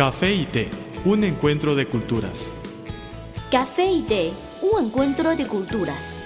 Café y té, un encuentro de culturas. Café y té, un encuentro de culturas.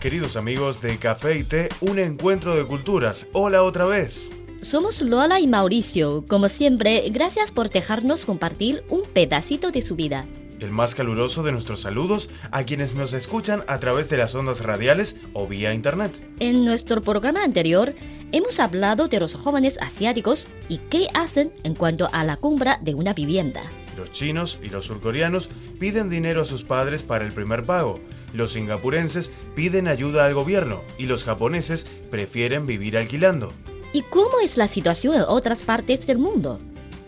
Queridos amigos de Café y Té, un encuentro de culturas. Hola otra vez. Somos Lola y Mauricio. Como siempre, gracias por dejarnos compartir un pedacito de su vida. El más caluroso de nuestros saludos a quienes nos escuchan a través de las ondas radiales o vía internet. En nuestro programa anterior, hemos hablado de los jóvenes asiáticos y qué hacen en cuanto a la compra de una vivienda. Los chinos y los surcoreanos piden dinero a sus padres para el primer pago. Los singapurenses piden ayuda al gobierno y los japoneses prefieren vivir alquilando. ¿Y cómo es la situación en otras partes del mundo?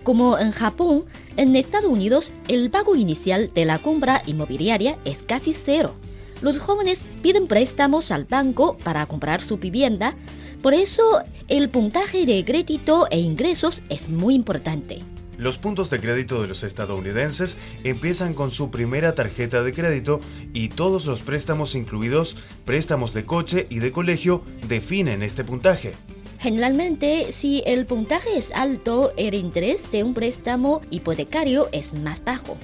Como en Japón, en Estados Unidos el pago inicial de la compra inmobiliaria es casi cero. Los jóvenes piden préstamos al banco para comprar su vivienda, por eso el puntaje de crédito e ingresos es muy importante. Los puntos de crédito de los estadounidenses empiezan con su primera tarjeta de crédito y todos los préstamos incluidos, préstamos de coche y de colegio, definen este puntaje. Generalmente, si el puntaje es alto, el interés de un préstamo hipotecario es más bajo.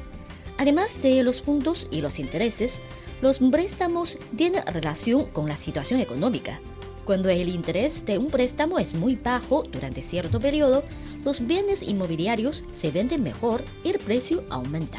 Además de los puntos y los intereses, los préstamos tienen relación con la situación económica. Cuando el interés de un préstamo es muy bajo durante cierto periodo, los bienes inmobiliarios se venden mejor y el precio aumenta.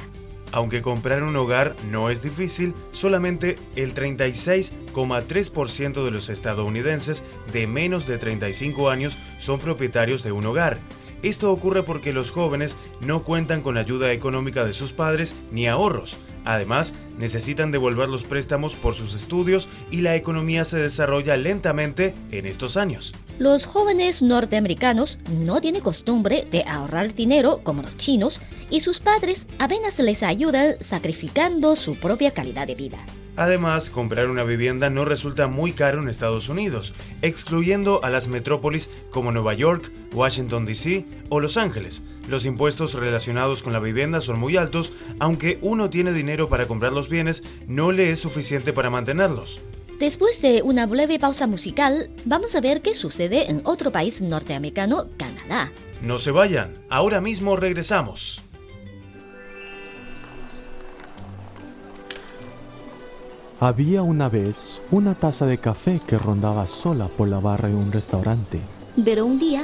Aunque comprar un hogar no es difícil, solamente el 36,3% de los estadounidenses de menos de 35 años son propietarios de un hogar. Esto ocurre porque los jóvenes no cuentan con ayuda económica de sus padres ni ahorros. Además, necesitan devolver los préstamos por sus estudios y la economía se desarrolla lentamente en estos años. Los jóvenes norteamericanos no tienen costumbre de ahorrar dinero como los chinos y sus padres apenas les ayudan sacrificando su propia calidad de vida. Además, comprar una vivienda no resulta muy caro en Estados Unidos, excluyendo a las metrópolis como Nueva York, Washington, D.C. o Los Ángeles. Los impuestos relacionados con la vivienda son muy altos, aunque uno tiene dinero para comprar los bienes, no le es suficiente para mantenerlos. Después de una breve pausa musical, vamos a ver qué sucede en otro país norteamericano, Canadá. No se vayan, ahora mismo regresamos. Había una vez una taza de café que rondaba sola por la barra de un restaurante. Pero un día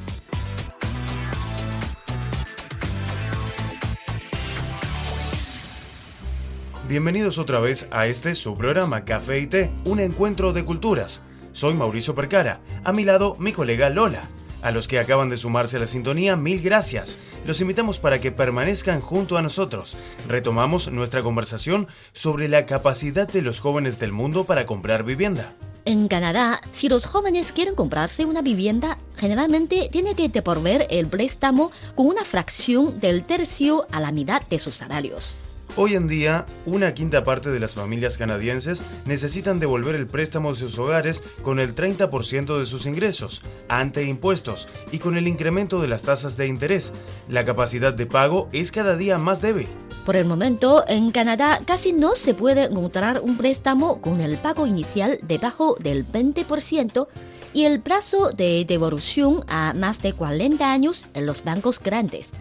Bienvenidos otra vez a este su programa Café y Té, un encuentro de culturas. Soy Mauricio Percara, a mi lado mi colega Lola. A los que acaban de sumarse a la sintonía, mil gracias. Los invitamos para que permanezcan junto a nosotros. Retomamos nuestra conversación sobre la capacidad de los jóvenes del mundo para comprar vivienda. En Canadá, si los jóvenes quieren comprarse una vivienda, generalmente tienen que devolver el préstamo con una fracción del tercio a la mitad de sus salarios. Hoy en día, una quinta parte de las familias canadienses necesitan devolver el préstamo de sus hogares con el 30% de sus ingresos, ante impuestos, y con el incremento de las tasas de interés. La capacidad de pago es cada día más débil. Por el momento, en Canadá casi no se puede encontrar un préstamo con el pago inicial debajo del 20% y el plazo de devolución a más de 40 años en los bancos grandes.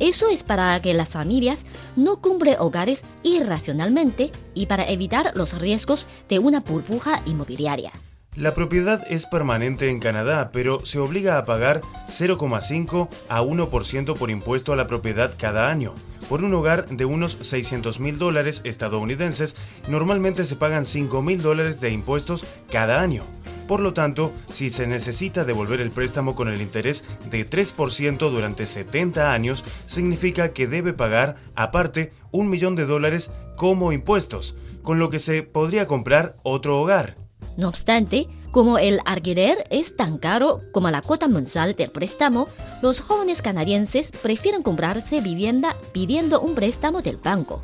Eso es para que las familias no cumplen hogares irracionalmente y para evitar los riesgos de una burbuja inmobiliaria. La propiedad es permanente en Canadá, pero se obliga a pagar 0,5 a 1% por impuesto a la propiedad cada año. Por un hogar de unos 600 mil dólares estadounidenses, normalmente se pagan 5 mil dólares de impuestos cada año. Por lo tanto, si se necesita devolver el préstamo con el interés de 3% durante 70 años, significa que debe pagar, aparte, un millón de dólares como impuestos, con lo que se podría comprar otro hogar. No obstante, como el alquiler es tan caro como la cuota mensual del préstamo, los jóvenes canadienses prefieren comprarse vivienda pidiendo un préstamo del banco.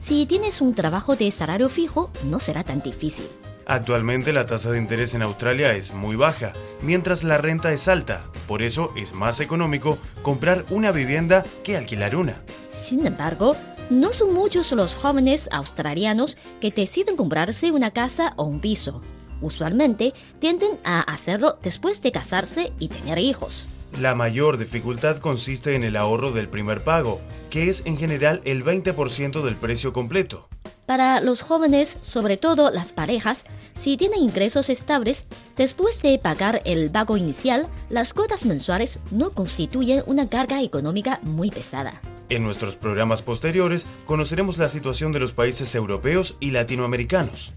Si tienes un trabajo de salario fijo, no será tan difícil. Actualmente la tasa de interés en Australia es muy baja, mientras la renta es alta. Por eso es más económico comprar una vivienda que alquilar una. Sin embargo, no son muchos los jóvenes australianos que deciden comprarse una casa o un piso. Usualmente tienden a hacerlo después de casarse y tener hijos. La mayor dificultad consiste en el ahorro del primer pago, que es en general el 20% del precio completo. Para los jóvenes, sobre todo las parejas, si tienen ingresos estables, después de pagar el pago inicial, las cuotas mensuales no constituyen una carga económica muy pesada. En nuestros programas posteriores conoceremos la situación de los países europeos y latinoamericanos.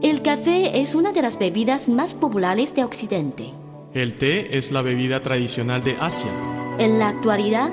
El café es una de las bebidas más populares de Occidente. El té es la bebida tradicional de Asia. En la actualidad,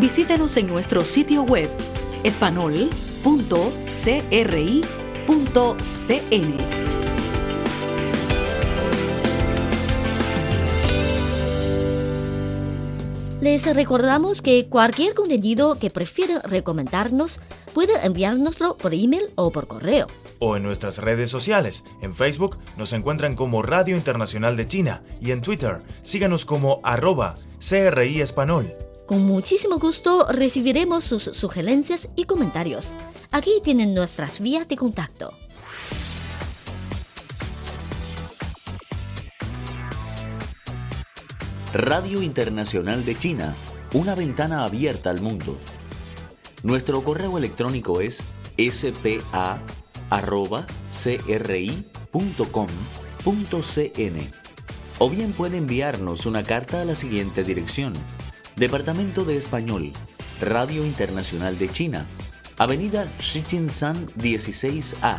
Visítenos en nuestro sitio web espanol.cri.cn. Les recordamos que cualquier contenido que prefieran recomendarnos pueden enviárnoslo por email o por correo. O en nuestras redes sociales. En Facebook nos encuentran como Radio Internacional de China y en Twitter síganos como arroba CRI Español. Con muchísimo gusto recibiremos sus sugerencias y comentarios. Aquí tienen nuestras vías de contacto. Radio Internacional de China, una ventana abierta al mundo. Nuestro correo electrónico es spa.cri.com.cn o bien puede enviarnos una carta a la siguiente dirección. Departamento de Español, Radio Internacional de China, Avenida Shichinshan 16A,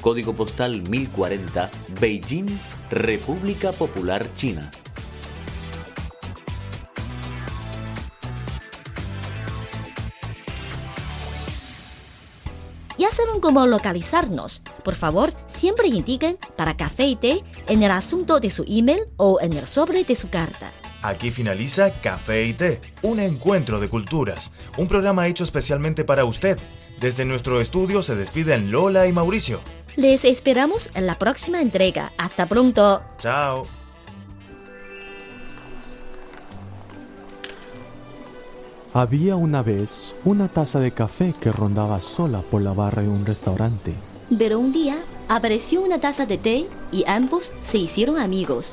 Código Postal 1040, Beijing, República Popular China. Ya saben cómo localizarnos. Por favor, siempre indiquen para café y té en el asunto de su email o en el sobre de su carta. Aquí finaliza Café y Té, un encuentro de culturas, un programa hecho especialmente para usted. Desde nuestro estudio se despiden Lola y Mauricio. Les esperamos en la próxima entrega. Hasta pronto. Chao. Había una vez una taza de café que rondaba sola por la barra de un restaurante. Pero un día apareció una taza de té y ambos se hicieron amigos.